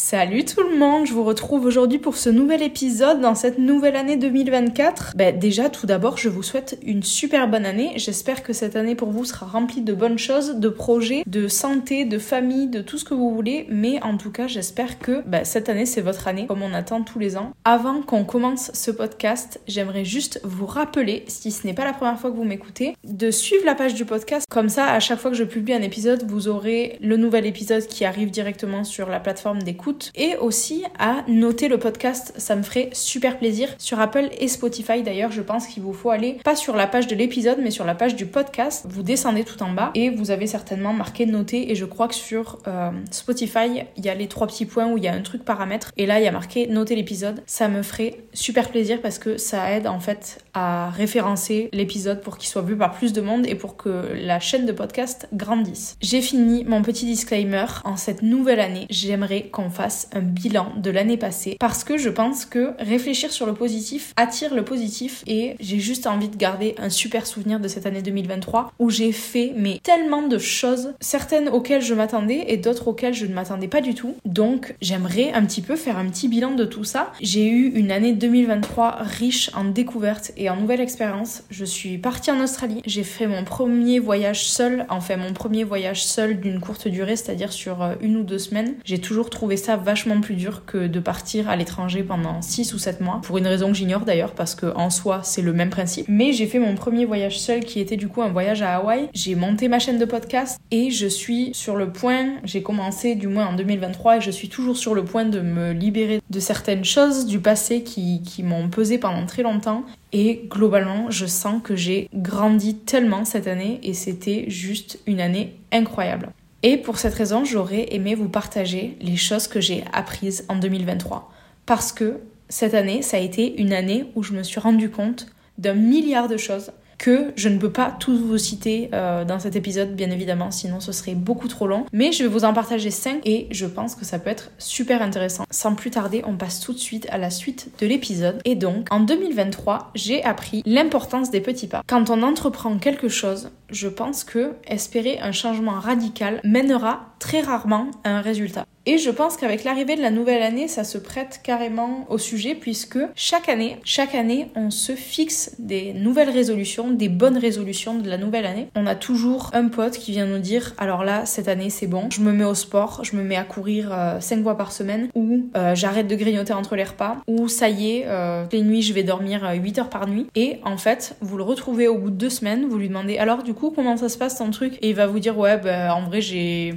Salut tout le monde, je vous retrouve aujourd'hui pour ce nouvel épisode dans cette nouvelle année 2024. Ben, déjà, tout d'abord, je vous souhaite une super bonne année. J'espère que cette année pour vous sera remplie de bonnes choses, de projets, de santé, de famille, de tout ce que vous voulez. Mais en tout cas, j'espère que ben, cette année, c'est votre année, comme on attend tous les ans. Avant qu'on commence ce podcast, j'aimerais juste vous rappeler, si ce n'est pas la première fois que vous m'écoutez, de suivre la page du podcast. Comme ça, à chaque fois que je publie un épisode, vous aurez le nouvel épisode qui arrive directement sur la plateforme d'écoute et aussi à noter le podcast. Ça me ferait super plaisir. Sur Apple et Spotify d'ailleurs, je pense qu'il vous faut aller pas sur la page de l'épisode mais sur la page du podcast. Vous descendez tout en bas et vous avez certainement marqué noter et je crois que sur euh, Spotify, il y a les trois petits points où il y a un truc paramètre et là il y a marqué noter l'épisode. Ça me ferait super plaisir parce que ça aide en fait à référencer l'épisode pour qu'il soit vu par plus de monde et pour que la chaîne de podcast grandisse. J'ai fini mon petit disclaimer. En cette nouvelle année, j'aimerais qu'on un bilan de l'année passée parce que je pense que réfléchir sur le positif attire le positif et j'ai juste envie de garder un super souvenir de cette année 2023 où j'ai fait mais tellement de choses, certaines auxquelles je m'attendais et d'autres auxquelles je ne m'attendais pas du tout. Donc j'aimerais un petit peu faire un petit bilan de tout ça. J'ai eu une année 2023 riche en découvertes et en nouvelles expériences. Je suis partie en Australie, j'ai fait mon premier voyage seul, enfin mon premier voyage seul d'une courte durée, c'est-à-dire sur euh, une ou deux semaines. J'ai toujours trouvé ça vachement plus dur que de partir à l'étranger pendant 6 ou 7 mois, pour une raison que j'ignore d'ailleurs, parce que en soi c'est le même principe. Mais j'ai fait mon premier voyage seul qui était du coup un voyage à Hawaï. J'ai monté ma chaîne de podcast et je suis sur le point, j'ai commencé du moins en 2023 et je suis toujours sur le point de me libérer de certaines choses du passé qui, qui m'ont pesé pendant très longtemps. Et globalement, je sens que j'ai grandi tellement cette année et c'était juste une année incroyable. Et pour cette raison, j'aurais aimé vous partager les choses que j'ai apprises en 2023. Parce que cette année, ça a été une année où je me suis rendu compte d'un milliard de choses que je ne peux pas tous vous citer euh, dans cet épisode, bien évidemment, sinon ce serait beaucoup trop long. Mais je vais vous en partager 5 et je pense que ça peut être super intéressant. Sans plus tarder, on passe tout de suite à la suite de l'épisode. Et donc, en 2023, j'ai appris l'importance des petits pas. Quand on entreprend quelque chose, je pense que espérer un changement radical mènera très rarement à un résultat. Et je pense qu'avec l'arrivée de la nouvelle année, ça se prête carrément au sujet puisque chaque année, chaque année, on se fixe des nouvelles résolutions, des bonnes résolutions de la nouvelle année. On a toujours un pote qui vient nous dire alors là, cette année c'est bon, je me mets au sport, je me mets à courir 5 euh, fois par semaine ou euh, j'arrête de grignoter entre les repas ou ça y est, euh, les nuits je vais dormir 8 heures par nuit. Et en fait, vous le retrouvez au bout de deux semaines, vous lui demandez alors du coup comment ça se passe ton truc? Et il va vous dire ouais bah en vrai j'ai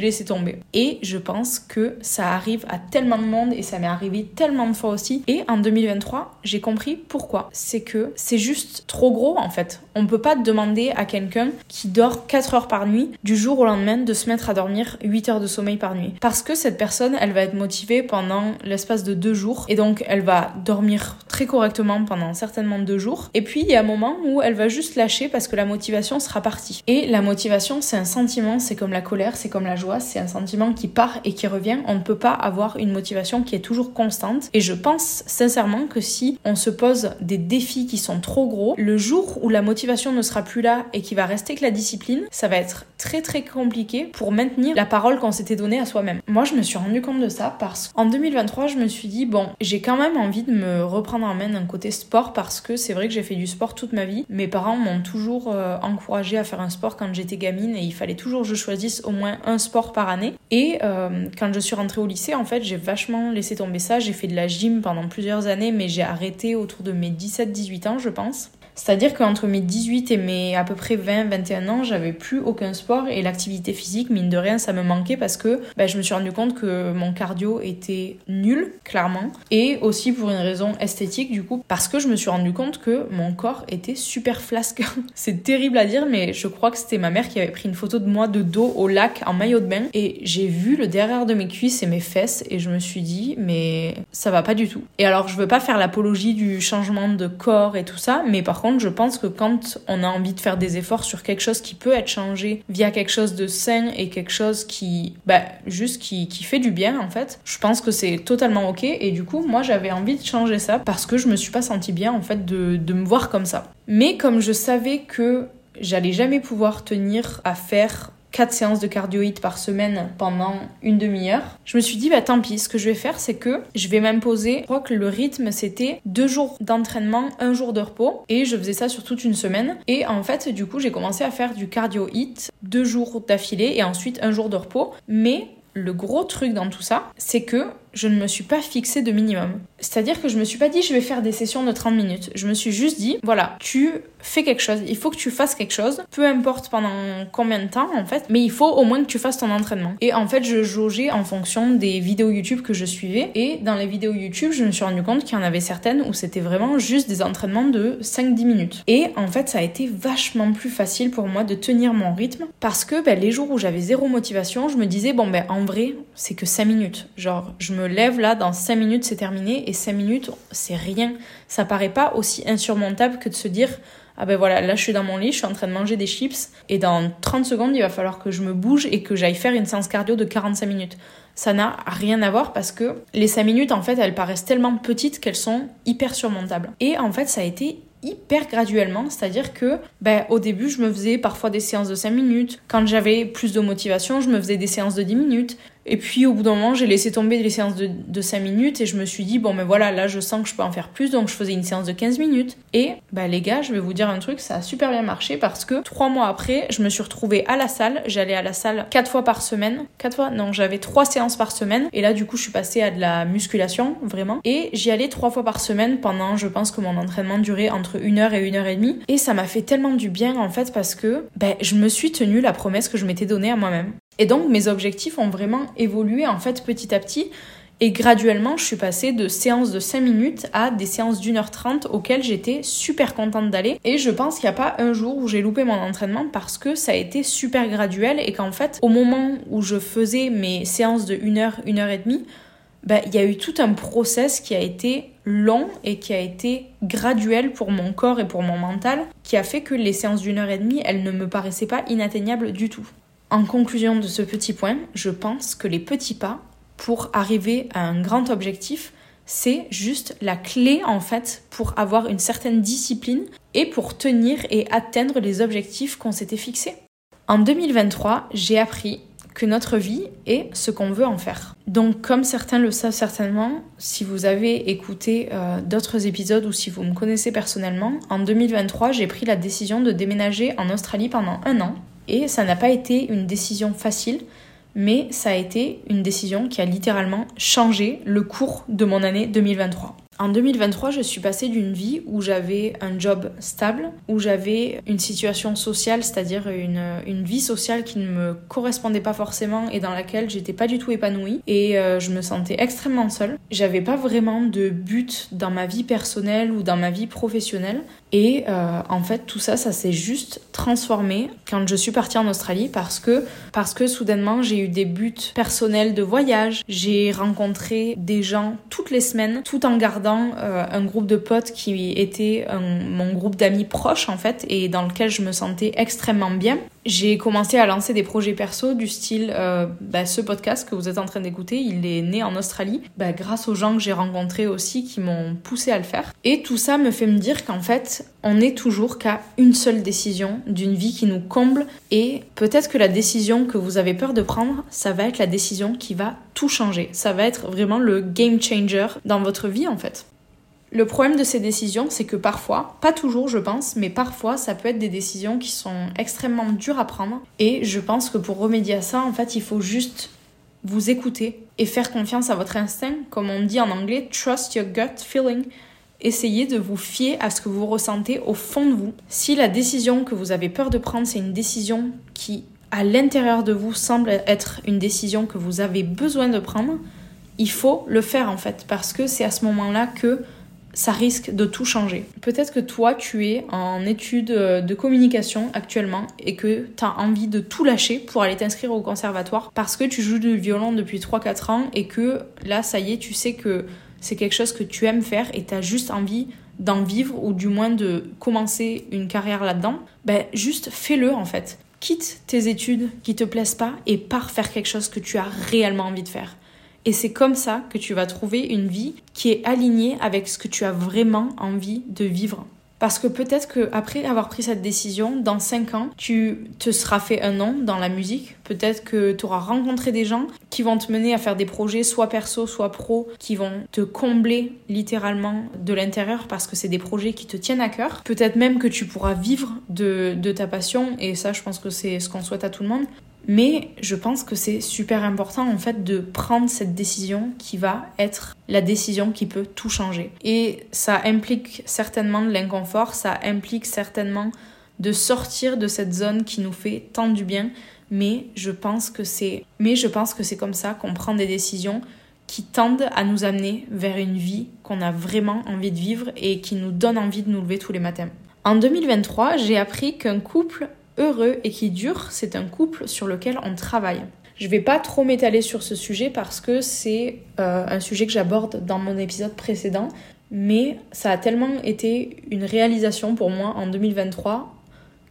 laissé tomber. Et je pense que ça arrive à tellement de monde et ça m'est arrivé tellement de fois aussi. Et en 2023, j'ai compris pourquoi. C'est que c'est juste trop gros en fait. On peut pas demander à quelqu'un qui dort 4 heures par nuit du jour au lendemain de se mettre à dormir 8 heures de sommeil par nuit. Parce que cette personne, elle va être motivée pendant l'espace de deux jours et donc elle va dormir très correctement pendant certainement deux jours. Et puis il y a un moment où elle va juste lâcher parce que la motivation sera partie. Et la motivation, c'est un sentiment, c'est comme la colère, c'est comme la joie, c'est un sentiment qui part et qui revient. On ne peut pas avoir une motivation qui est toujours constante. Et je pense sincèrement que si on se pose des défis qui sont trop gros, le jour où la motivation ne sera plus là et qui va rester que la discipline, ça va être très très compliqué pour maintenir la parole qu'on s'était donnée à soi-même. Moi, je me suis rendu compte de ça parce qu'en 2023, je me suis dit, bon, j'ai quand même envie de me reprendre en main d'un côté sport parce que c'est vrai que j'ai fait du sport toute ma vie. Mes parents m'ont toujours euh, encouragé à faire un sport quand j'étais gamine et il fallait toujours que je choisisse au moins un sport par année. Et euh, quand je suis rentrée au lycée, en fait, j'ai vachement laissé tomber ça. J'ai fait de la gym pendant plusieurs années, mais j'ai arrêté autour de mes 17-18 ans, je pense. C'est-à-dire qu'entre mes 18 et mes à peu près 20-21 ans, j'avais plus aucun sport et l'activité physique, mine de rien, ça me manquait parce que bah, je me suis rendu compte que mon cardio était nul, clairement, et aussi pour une raison esthétique, du coup, parce que je me suis rendu compte que mon corps était super flasque. C'est terrible à dire, mais je crois que c'était ma mère qui avait pris une photo de moi de dos au lac en maillot de bain et j'ai vu le derrière de mes cuisses et mes fesses et je me suis dit, mais ça va pas du tout. Et alors, je veux pas faire l'apologie du changement de corps et tout ça, mais par contre, je pense que quand on a envie de faire des efforts sur quelque chose qui peut être changé via quelque chose de sain et quelque chose qui, bah, juste qui, qui fait du bien, en fait, je pense que c'est totalement ok. Et du coup, moi, j'avais envie de changer ça parce que je me suis pas sentie bien, en fait, de, de me voir comme ça. Mais comme je savais que j'allais jamais pouvoir tenir à faire 4 séances de cardio hit par semaine pendant une demi-heure. Je me suis dit, bah tant pis, ce que je vais faire, c'est que je vais m'imposer. Je crois que le rythme, c'était deux jours d'entraînement, un jour de repos. Et je faisais ça sur toute une semaine. Et en fait, du coup, j'ai commencé à faire du cardio hit deux jours d'affilée et ensuite un jour de repos. Mais le gros truc dans tout ça, c'est que je ne me suis pas fixé de minimum. C'est-à-dire que je me suis pas dit je vais faire des sessions de 30 minutes. Je me suis juste dit voilà, tu fais quelque chose, il faut que tu fasses quelque chose, peu importe pendant combien de temps en fait, mais il faut au moins que tu fasses ton entraînement. Et en fait, je jaugeais en fonction des vidéos YouTube que je suivais et dans les vidéos YouTube, je me suis rendu compte qu'il y en avait certaines où c'était vraiment juste des entraînements de 5-10 minutes. Et en fait, ça a été vachement plus facile pour moi de tenir mon rythme parce que ben, les jours où j'avais zéro motivation, je me disais bon ben en vrai, c'est que 5 minutes. Genre, je me lève là, dans 5 minutes c'est terminé, et 5 minutes c'est rien. Ça paraît pas aussi insurmontable que de se dire ah ben voilà, là je suis dans mon lit, je suis en train de manger des chips, et dans 30 secondes il va falloir que je me bouge et que j'aille faire une séance cardio de 45 minutes. Ça n'a rien à voir parce que les 5 minutes en fait elles paraissent tellement petites qu'elles sont hyper surmontables. Et en fait ça a été hyper graduellement, c'est-à-dire que ben, au début je me faisais parfois des séances de 5 minutes, quand j'avais plus de motivation je me faisais des séances de 10 minutes, et puis au bout d'un moment, j'ai laissé tomber les séances de, de 5 minutes et je me suis dit, bon, mais voilà, là je sens que je peux en faire plus, donc je faisais une séance de 15 minutes. Et bah les gars, je vais vous dire un truc, ça a super bien marché parce que trois mois après, je me suis retrouvée à la salle. J'allais à la salle quatre fois par semaine. Quatre fois? Non, j'avais trois séances par semaine. Et là, du coup, je suis passée à de la musculation, vraiment. Et j'y allais trois fois par semaine pendant, je pense que mon entraînement durait entre une heure et une heure et demie. Et ça m'a fait tellement du bien en fait parce que ben, je me suis tenue la promesse que je m'étais donnée à moi-même. Et donc mes objectifs ont vraiment évolué en fait petit à petit. Et graduellement, je suis passée de séances de 5 minutes à des séances d'une heure trente auxquelles j'étais super contente d'aller. Et je pense qu'il n'y a pas un jour où j'ai loupé mon entraînement parce que ça a été super graduel et qu'en fait, au moment où je faisais mes séances de 1 heure, 1 heure et demie, bah, il y a eu tout un process qui a été long et qui a été graduel pour mon corps et pour mon mental, qui a fait que les séances d'une heure et demie, elles ne me paraissaient pas inatteignables du tout. En conclusion de ce petit point, je pense que les petits pas pour arriver à un grand objectif, c'est juste la clé en fait pour avoir une certaine discipline et pour tenir et atteindre les objectifs qu'on s'était fixés. En 2023, j'ai appris que notre vie est ce qu'on veut en faire. Donc comme certains le savent certainement, si vous avez écouté euh, d'autres épisodes ou si vous me connaissez personnellement, en 2023 j'ai pris la décision de déménager en Australie pendant un an et ça n'a pas été une décision facile, mais ça a été une décision qui a littéralement changé le cours de mon année 2023. En 2023, je suis passée d'une vie où j'avais un job stable, où j'avais une situation sociale, c'est-à-dire une, une, vie sociale qui ne me correspondait pas forcément et dans laquelle j'étais pas du tout épanouie et euh, je me sentais extrêmement seule. J'avais pas vraiment de but dans ma vie personnelle ou dans ma vie professionnelle. Et euh, en fait, tout ça, ça s'est juste transformé quand je suis partie en Australie parce que, parce que soudainement, j'ai eu des buts personnels de voyage. J'ai rencontré des gens toutes les semaines, tout en gardant euh, un groupe de potes qui était mon groupe d'amis proches en fait et dans lequel je me sentais extrêmement bien j'ai commencé à lancer des projets perso du style euh, bah, ce podcast que vous êtes en train d'écouter, il est né en Australie, bah, grâce aux gens que j'ai rencontrés aussi qui m'ont poussé à le faire. Et tout ça me fait me dire qu'en fait, on n'est toujours qu'à une seule décision d'une vie qui nous comble et peut-être que la décision que vous avez peur de prendre, ça va être la décision qui va tout changer. Ça va être vraiment le game changer dans votre vie en fait. Le problème de ces décisions, c'est que parfois, pas toujours je pense, mais parfois ça peut être des décisions qui sont extrêmement dures à prendre. Et je pense que pour remédier à ça, en fait, il faut juste vous écouter et faire confiance à votre instinct, comme on dit en anglais, trust your gut feeling. Essayez de vous fier à ce que vous ressentez au fond de vous. Si la décision que vous avez peur de prendre, c'est une décision qui, à l'intérieur de vous, semble être une décision que vous avez besoin de prendre, il faut le faire en fait, parce que c'est à ce moment-là que ça risque de tout changer. Peut-être que toi, tu es en études euh, de communication actuellement et que tu as envie de tout lâcher pour aller t'inscrire au conservatoire parce que tu joues du violon depuis 3-4 ans et que là, ça y est, tu sais que c'est quelque chose que tu aimes faire et tu as juste envie d'en vivre ou du moins de commencer une carrière là-dedans. Ben, juste fais-le en fait. Quitte tes études qui te plaisent pas et pars faire quelque chose que tu as réellement envie de faire. Et c'est comme ça que tu vas trouver une vie qui est alignée avec ce que tu as vraiment envie de vivre. Parce que peut-être que après avoir pris cette décision, dans 5 ans, tu te seras fait un nom dans la musique. Peut-être que tu auras rencontré des gens qui vont te mener à faire des projets soit perso, soit pro, qui vont te combler littéralement de l'intérieur parce que c'est des projets qui te tiennent à cœur. Peut-être même que tu pourras vivre de, de ta passion et ça je pense que c'est ce qu'on souhaite à tout le monde. Mais je pense que c'est super important en fait de prendre cette décision qui va être la décision qui peut tout changer. Et ça implique certainement de l'inconfort, ça implique certainement de sortir de cette zone qui nous fait tant du bien, mais je pense que c'est mais je pense que c'est comme ça qu'on prend des décisions qui tendent à nous amener vers une vie qu'on a vraiment envie de vivre et qui nous donne envie de nous lever tous les matins. En 2023, j'ai appris qu'un couple heureux et qui dure, c'est un couple sur lequel on travaille. Je vais pas trop m'étaler sur ce sujet parce que c'est euh, un sujet que j'aborde dans mon épisode précédent, mais ça a tellement été une réalisation pour moi en 2023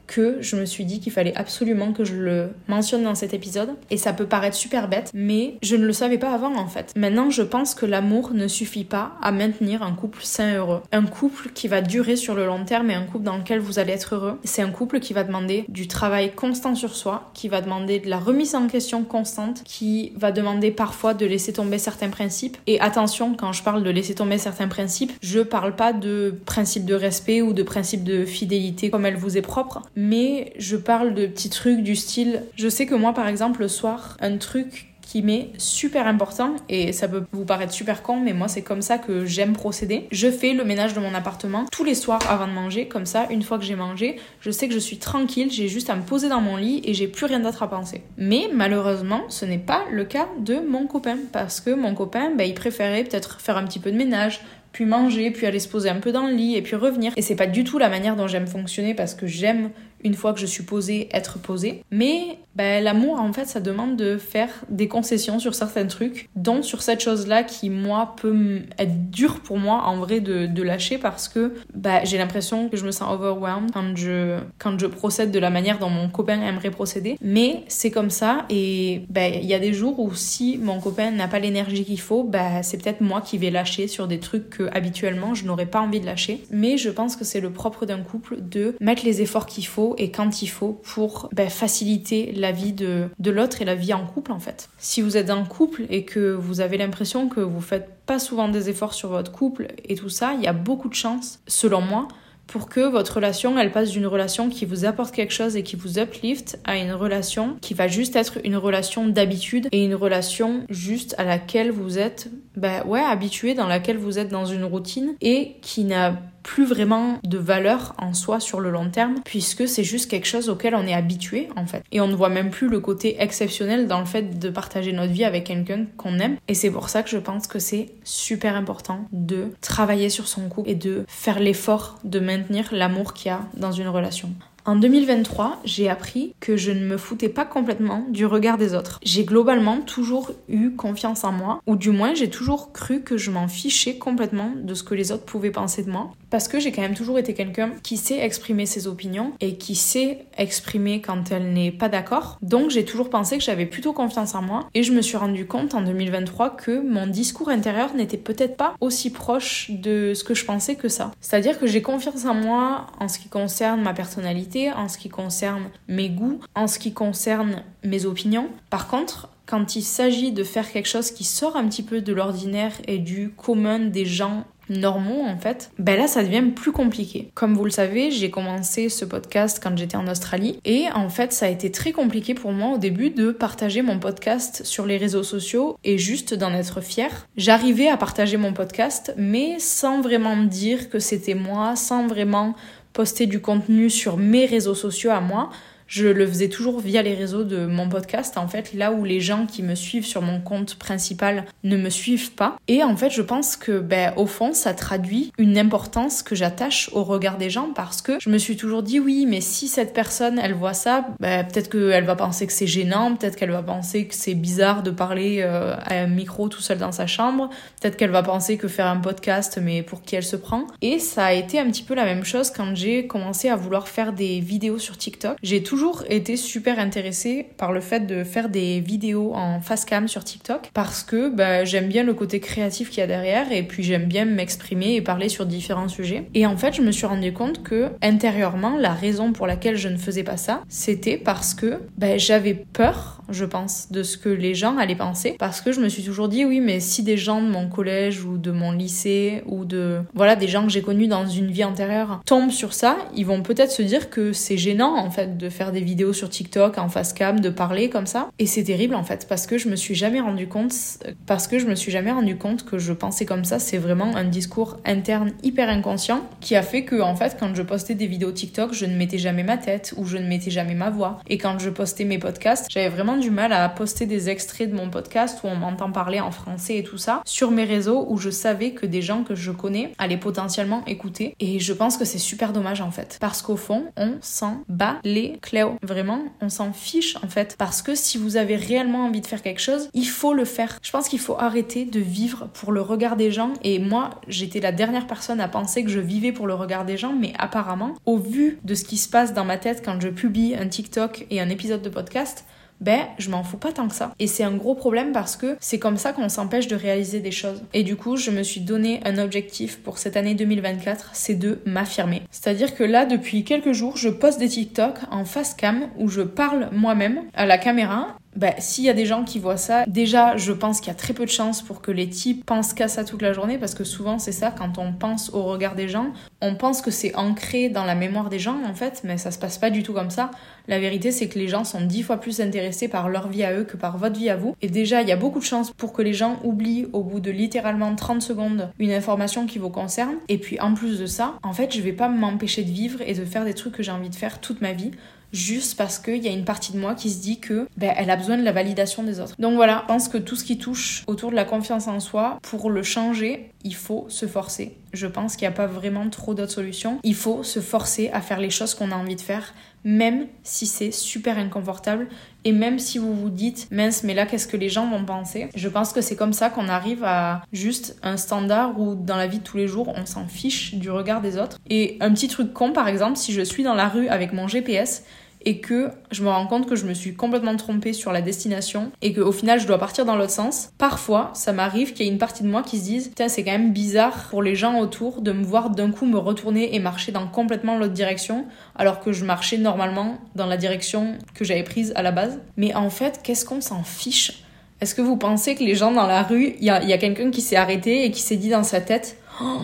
que je me suis dit qu'il fallait absolument que je le mentionne dans cet épisode. Et ça peut paraître super bête, mais je ne le savais pas avant en fait. Maintenant, je pense que l'amour ne suffit pas à maintenir un couple sain et heureux. Un couple qui va durer sur le long terme et un couple dans lequel vous allez être heureux, c'est un couple qui va demander du travail constant sur soi, qui va demander de la remise en question constante, qui va demander parfois de laisser tomber certains principes. Et attention, quand je parle de laisser tomber certains principes, je parle pas de principe de respect ou de principe de fidélité comme elle vous est propre, mais je parle de petits trucs du style. Je sais que moi, par exemple, le soir, un truc qui m'est super important et ça peut vous paraître super con mais moi c'est comme ça que j'aime procéder. Je fais le ménage de mon appartement tous les soirs avant de manger comme ça une fois que j'ai mangé, je sais que je suis tranquille, j'ai juste à me poser dans mon lit et j'ai plus rien d'autre à penser. Mais malheureusement, ce n'est pas le cas de mon copain parce que mon copain bah, il préférait peut-être faire un petit peu de ménage, puis manger, puis aller se poser un peu dans le lit et puis revenir. Et c'est pas du tout la manière dont j'aime fonctionner parce que j'aime une fois que je suis posée, être posée. Mais ben, l'amour, en fait, ça demande de faire des concessions sur certains trucs, dont sur cette chose-là qui, moi, peut être dur pour moi, en vrai, de, lâcher parce que ben, j'ai l'impression que je me sens overwhelmed quand je, quand je procède de la manière dont mon copain aimerait procéder. Mais c'est comme ça et ben, il y a des jours où si mon copain n'a pas l'énergie qu'il faut, c'est peut-être moi qui vais lâcher sur des trucs que habituellement je n'aurais pas envie de lâcher. Mais je pense que c'est le propre d'un couple de mettre les efforts qu'il faut et quand il faut pour ben, faciliter la vie de, de l'autre et la vie en couple en fait. Si vous êtes en couple et que vous avez l'impression que vous faites pas souvent des efforts sur votre couple et tout ça, il y a beaucoup de chances, selon moi, pour que votre relation, elle passe d'une relation qui vous apporte quelque chose et qui vous uplift à une relation qui va juste être une relation d'habitude et une relation juste à laquelle vous êtes, bah ouais, habitué, dans laquelle vous êtes dans une routine et qui n'a plus vraiment de valeur en soi sur le long terme puisque c'est juste quelque chose auquel on est habitué en fait et on ne voit même plus le côté exceptionnel dans le fait de partager notre vie avec quelqu'un qu'on aime et c'est pour ça que je pense que c'est super important de travailler sur son couple et de faire l'effort de maintenir l'amour qu'il y a dans une relation. En 2023, j'ai appris que je ne me foutais pas complètement du regard des autres. J'ai globalement toujours eu confiance en moi, ou du moins j'ai toujours cru que je m'en fichais complètement de ce que les autres pouvaient penser de moi, parce que j'ai quand même toujours été quelqu'un qui sait exprimer ses opinions et qui sait exprimer quand elle n'est pas d'accord. Donc j'ai toujours pensé que j'avais plutôt confiance en moi, et je me suis rendu compte en 2023 que mon discours intérieur n'était peut-être pas aussi proche de ce que je pensais que ça. C'est-à-dire que j'ai confiance en moi en ce qui concerne ma personnalité, en ce qui concerne mes goûts, en ce qui concerne mes opinions. Par contre, quand il s'agit de faire quelque chose qui sort un petit peu de l'ordinaire et du commun des gens normaux en fait, ben là ça devient plus compliqué. Comme vous le savez, j'ai commencé ce podcast quand j'étais en Australie et en fait ça a été très compliqué pour moi au début de partager mon podcast sur les réseaux sociaux et juste d'en être fière. J'arrivais à partager mon podcast mais sans vraiment me dire que c'était moi, sans vraiment poster du contenu sur mes réseaux sociaux à moi je le faisais toujours via les réseaux de mon podcast, en fait, là où les gens qui me suivent sur mon compte principal ne me suivent pas. Et en fait, je pense que, ben, au fond, ça traduit une importance que j'attache au regard des gens parce que je me suis toujours dit, oui, mais si cette personne, elle voit ça, ben, peut-être qu'elle va penser que c'est gênant, peut-être qu'elle va penser que c'est bizarre de parler euh, à un micro tout seul dans sa chambre, peut-être qu'elle va penser que faire un podcast, mais pour qui elle se prend. Et ça a été un petit peu la même chose quand j'ai commencé à vouloir faire des vidéos sur TikTok. J'ai toujours été super intéressée par le fait de faire des vidéos en face cam sur TikTok parce que bah, j'aime bien le côté créatif qu'il y a derrière et puis j'aime bien m'exprimer et parler sur différents sujets. Et en fait, je me suis rendu compte que intérieurement, la raison pour laquelle je ne faisais pas ça, c'était parce que bah, j'avais peur, je pense, de ce que les gens allaient penser parce que je me suis toujours dit oui, mais si des gens de mon collège ou de mon lycée ou de voilà des gens que j'ai connus dans une vie antérieure tombent sur ça, ils vont peut-être se dire que c'est gênant en fait de faire des vidéos sur TikTok en face cam, de parler comme ça. Et c'est terrible en fait parce que je me suis jamais rendu compte parce que je me suis jamais rendu compte que je pensais comme ça. C'est vraiment un discours interne hyper inconscient qui a fait que en fait quand je postais des vidéos TikTok, je ne mettais jamais ma tête ou je ne mettais jamais ma voix. Et quand je postais mes podcasts, j'avais vraiment du mal à poster des extraits de mon podcast où on m'entend parler en français et tout ça sur mes réseaux où je savais que des gens que je connais allaient potentiellement écouter. Et je pense que c'est super dommage en fait parce qu'au fond, on s'en bat les cléos. Vraiment, on s'en fiche en fait parce que si vous avez réellement envie de faire quelque chose, il faut le faire. Je pense qu'il faut arrêter de vivre pour le regard des gens et moi, j'étais la dernière personne à penser que je vivais pour le regard des gens, mais apparemment, au vu de ce qui se passe dans ma tête quand je publie un TikTok et un épisode de podcast, ben je m'en fous pas tant que ça. Et c'est un gros problème parce que c'est comme ça qu'on s'empêche de réaliser des choses. Et du coup, je me suis donné un objectif pour cette année 2024, c'est de m'affirmer. C'est-à-dire que là, depuis quelques jours, je poste des TikTok en face cam où je parle moi-même à la caméra bah, s'il y a des gens qui voient ça, déjà, je pense qu'il y a très peu de chances pour que les types pensent qu'à ça toute la journée, parce que souvent, c'est ça, quand on pense au regard des gens, on pense que c'est ancré dans la mémoire des gens, en fait, mais ça se passe pas du tout comme ça. La vérité, c'est que les gens sont dix fois plus intéressés par leur vie à eux que par votre vie à vous. Et déjà, il y a beaucoup de chances pour que les gens oublient au bout de littéralement 30 secondes une information qui vous concerne. Et puis, en plus de ça, en fait, je vais pas m'empêcher de vivre et de faire des trucs que j'ai envie de faire toute ma vie juste parce qu'il y a une partie de moi qui se dit que ben, elle a besoin de la validation des autres. Donc voilà, je pense que tout ce qui touche autour de la confiance en soi, pour le changer, il faut se forcer. Je pense qu'il n'y a pas vraiment trop d'autres solutions. Il faut se forcer à faire les choses qu'on a envie de faire, même si c'est super inconfortable et même si vous vous dites mince mais là qu'est-ce que les gens vont penser? Je pense que c'est comme ça qu'on arrive à juste un standard où dans la vie de tous les jours on s'en fiche du regard des autres. Et un petit truc con par exemple si je suis dans la rue avec mon GPS et que je me rends compte que je me suis complètement trompée sur la destination et qu'au final je dois partir dans l'autre sens, parfois ça m'arrive qu'il y ait une partie de moi qui se dise Tiens, c'est quand même bizarre pour les gens autour de me voir d'un coup me retourner et marcher dans complètement l'autre direction alors que je marchais normalement dans la direction que j'avais prise à la base. Mais en fait, qu'est-ce qu'on s'en fiche? Est-ce que vous pensez que les gens dans la rue, il y a, y a quelqu'un qui s'est arrêté et qui s'est dit dans sa tête oh,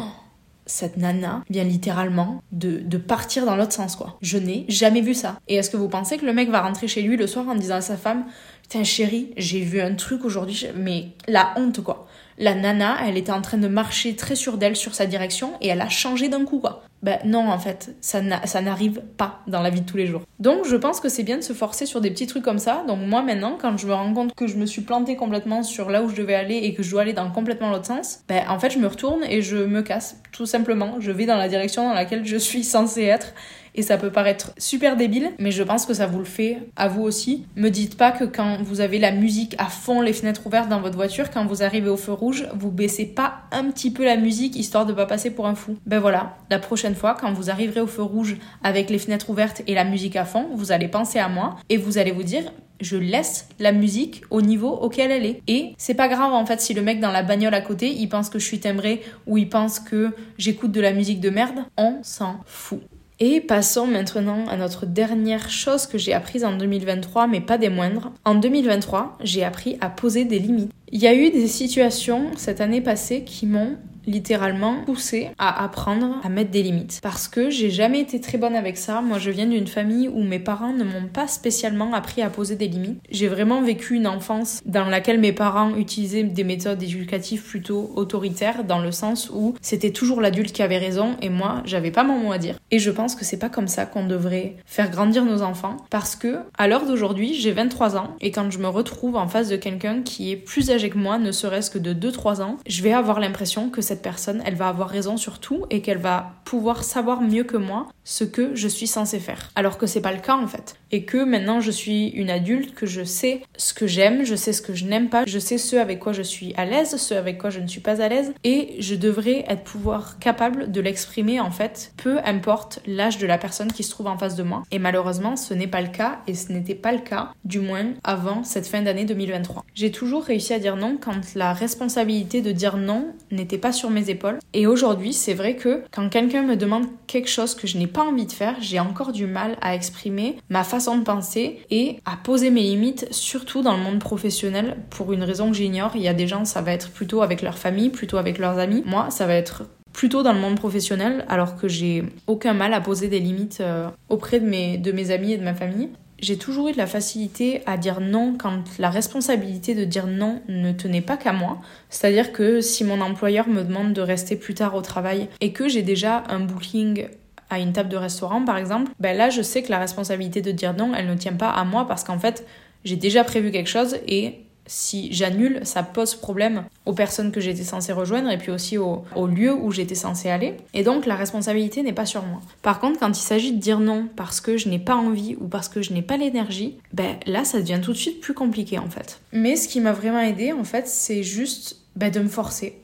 cette nana vient littéralement de, de partir dans l'autre sens, quoi. Je n'ai jamais vu ça. Et est-ce que vous pensez que le mec va rentrer chez lui le soir en disant à sa femme Putain, chérie, j'ai vu un truc aujourd'hui, mais la honte, quoi. La nana, elle était en train de marcher très sûre d'elle sur sa direction et elle a changé d'un coup, quoi. Ben non, en fait, ça n'arrive pas dans la vie de tous les jours. Donc je pense que c'est bien de se forcer sur des petits trucs comme ça. Donc moi maintenant, quand je me rends compte que je me suis plantée complètement sur là où je devais aller et que je dois aller dans complètement l'autre sens, ben en fait je me retourne et je me casse, tout simplement. Je vais dans la direction dans laquelle je suis censée être et ça peut paraître super débile, mais je pense que ça vous le fait à vous aussi. Me dites pas que quand vous avez la musique à fond, les fenêtres ouvertes dans votre voiture, quand vous arrivez au feu rouge, vous baissez pas un petit peu la musique histoire de pas passer pour un fou. Ben voilà, la prochaine fois, quand vous arriverez au feu rouge avec les fenêtres ouvertes et la musique à fond, vous allez penser à moi et vous allez vous dire je laisse la musique au niveau auquel elle est. Et c'est pas grave en fait si le mec dans la bagnole à côté, il pense que je suis timbrée ou il pense que j'écoute de la musique de merde, on s'en fout. Et passons maintenant à notre dernière chose que j'ai apprise en 2023, mais pas des moindres. En 2023, j'ai appris à poser des limites. Il y a eu des situations cette année passée qui m'ont littéralement poussé à apprendre à mettre des limites. Parce que j'ai jamais été très bonne avec ça. Moi, je viens d'une famille où mes parents ne m'ont pas spécialement appris à poser des limites. J'ai vraiment vécu une enfance dans laquelle mes parents utilisaient des méthodes éducatives plutôt autoritaires, dans le sens où c'était toujours l'adulte qui avait raison et moi, j'avais pas mon mot à dire. Et je pense que c'est pas comme ça qu'on devrait faire grandir nos enfants. Parce que, à l'heure d'aujourd'hui, j'ai 23 ans et quand je me retrouve en face de quelqu'un qui est plus âgé que moi, ne serait-ce que de 2-3 ans, je vais avoir l'impression que cette personne, elle va avoir raison sur tout et qu'elle va pouvoir savoir mieux que moi ce que je suis censée faire. Alors que c'est pas le cas en fait. Et que maintenant je suis une adulte, que je sais ce que j'aime, je sais ce que je n'aime pas, je sais ce avec quoi je suis à l'aise, ce avec quoi je ne suis pas à l'aise, et je devrais être pouvoir capable de l'exprimer en fait, peu importe l'âge de la personne qui se trouve en face de moi. Et malheureusement, ce n'est pas le cas, et ce n'était pas le cas, du moins avant cette fin d'année 2023. J'ai toujours réussi à dire non quand la responsabilité de dire non n'était pas sur mes épaules. Et aujourd'hui, c'est vrai que quand quelqu'un me demande quelque chose que je n'ai pas envie de faire, j'ai encore du mal à exprimer ma façon de penser et à poser mes limites, surtout dans le monde professionnel, pour une raison que j'ignore. Il y a des gens, ça va être plutôt avec leur famille, plutôt avec leurs amis. Moi, ça va être plutôt dans le monde professionnel, alors que j'ai aucun mal à poser des limites euh, auprès de mes, de mes amis et de ma famille. J'ai toujours eu de la facilité à dire non quand la responsabilité de dire non ne tenait pas qu'à moi. C'est-à-dire que si mon employeur me demande de rester plus tard au travail et que j'ai déjà un booking à une table de restaurant par exemple, ben là je sais que la responsabilité de dire non, elle ne tient pas à moi parce qu'en fait j'ai déjà prévu quelque chose et si j'annule, ça pose problème aux personnes que j'étais censée rejoindre et puis aussi au, lieu où j'étais censée aller. Et donc la responsabilité n'est pas sur moi. Par contre, quand il s'agit de dire non parce que je n'ai pas envie ou parce que je n'ai pas l'énergie, ben là ça devient tout de suite plus compliqué en fait. Mais ce qui m'a vraiment aidé en fait, c'est juste ben, de me forcer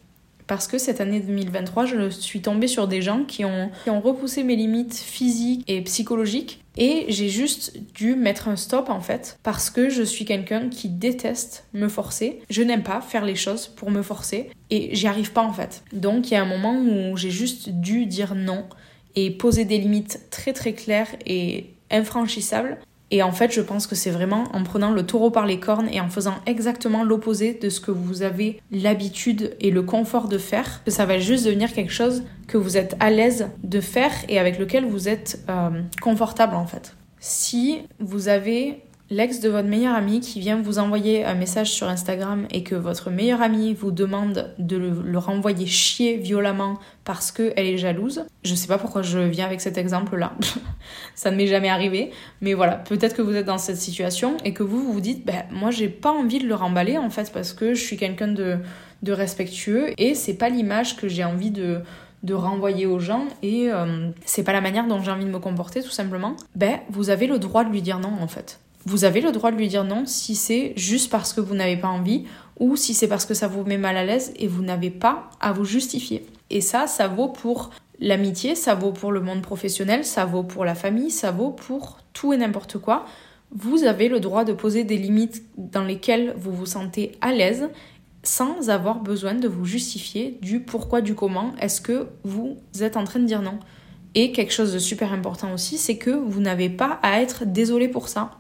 parce que cette année 2023, je suis tombée sur des gens qui ont, qui ont repoussé mes limites physiques et psychologiques et j'ai juste dû mettre un stop en fait parce que je suis quelqu'un qui déteste me forcer. Je n'aime pas faire les choses pour me forcer et j'y arrive pas en fait. Donc il y a un moment où j'ai juste dû dire non et poser des limites très très claires et infranchissables et en fait, je pense que c'est vraiment en prenant le taureau par les cornes et en faisant exactement l'opposé de ce que vous avez l'habitude et le confort de faire, que ça va juste devenir quelque chose que vous êtes à l'aise de faire et avec lequel vous êtes euh, confortable en fait. Si vous avez l'ex de votre meilleur ami qui vient vous envoyer un message sur Instagram et que votre meilleur ami vous demande de le, renvoyer chier violemment parce qu'elle est jalouse, je sais pas pourquoi je viens avec cet exemple-là. ça ne m'est jamais arrivé. Mais voilà, peut-être que vous êtes dans cette situation et que vous vous dites, ben moi j'ai pas envie de le remballer en fait parce que je suis quelqu'un de, respectueux et c'est pas l'image que j'ai envie de de renvoyer aux gens et euh, c'est pas la manière dont j'ai envie de me comporter tout simplement, ben vous avez le droit de lui dire non en fait vous avez le droit de lui dire non si c'est juste parce que vous n'avez pas envie ou si c'est parce que ça vous met mal à l'aise et vous n'avez pas à vous justifier. Et ça, ça vaut pour l'amitié, ça vaut pour le monde professionnel, ça vaut pour la famille, ça vaut pour tout et n'importe quoi. Vous avez le droit de poser des limites dans lesquelles vous vous sentez à l'aise sans avoir besoin de vous justifier du pourquoi, du comment est-ce que vous êtes en train de dire non. Et quelque chose de super important aussi, c'est que vous n'avez pas à être désolé pour ça.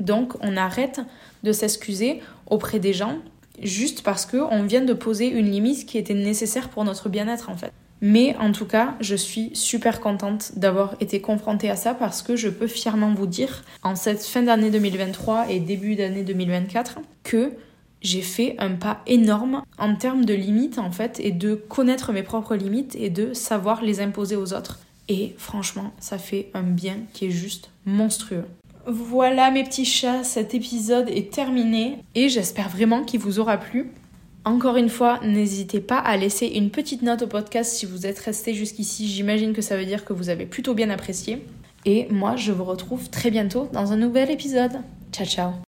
Donc on arrête de s'excuser auprès des gens juste parce qu'on vient de poser une limite qui était nécessaire pour notre bien-être en fait. Mais en tout cas, je suis super contente d'avoir été confrontée à ça parce que je peux fièrement vous dire, en cette fin d'année 2023 et début d'année 2024, que j'ai fait un pas énorme en termes de limites en fait et de connaître mes propres limites et de savoir les imposer aux autres. Et franchement, ça fait un bien qui est juste monstrueux. Voilà mes petits chats, cet épisode est terminé et j'espère vraiment qu'il vous aura plu. Encore une fois, n'hésitez pas à laisser une petite note au podcast si vous êtes resté jusqu'ici. J'imagine que ça veut dire que vous avez plutôt bien apprécié. Et moi, je vous retrouve très bientôt dans un nouvel épisode. Ciao ciao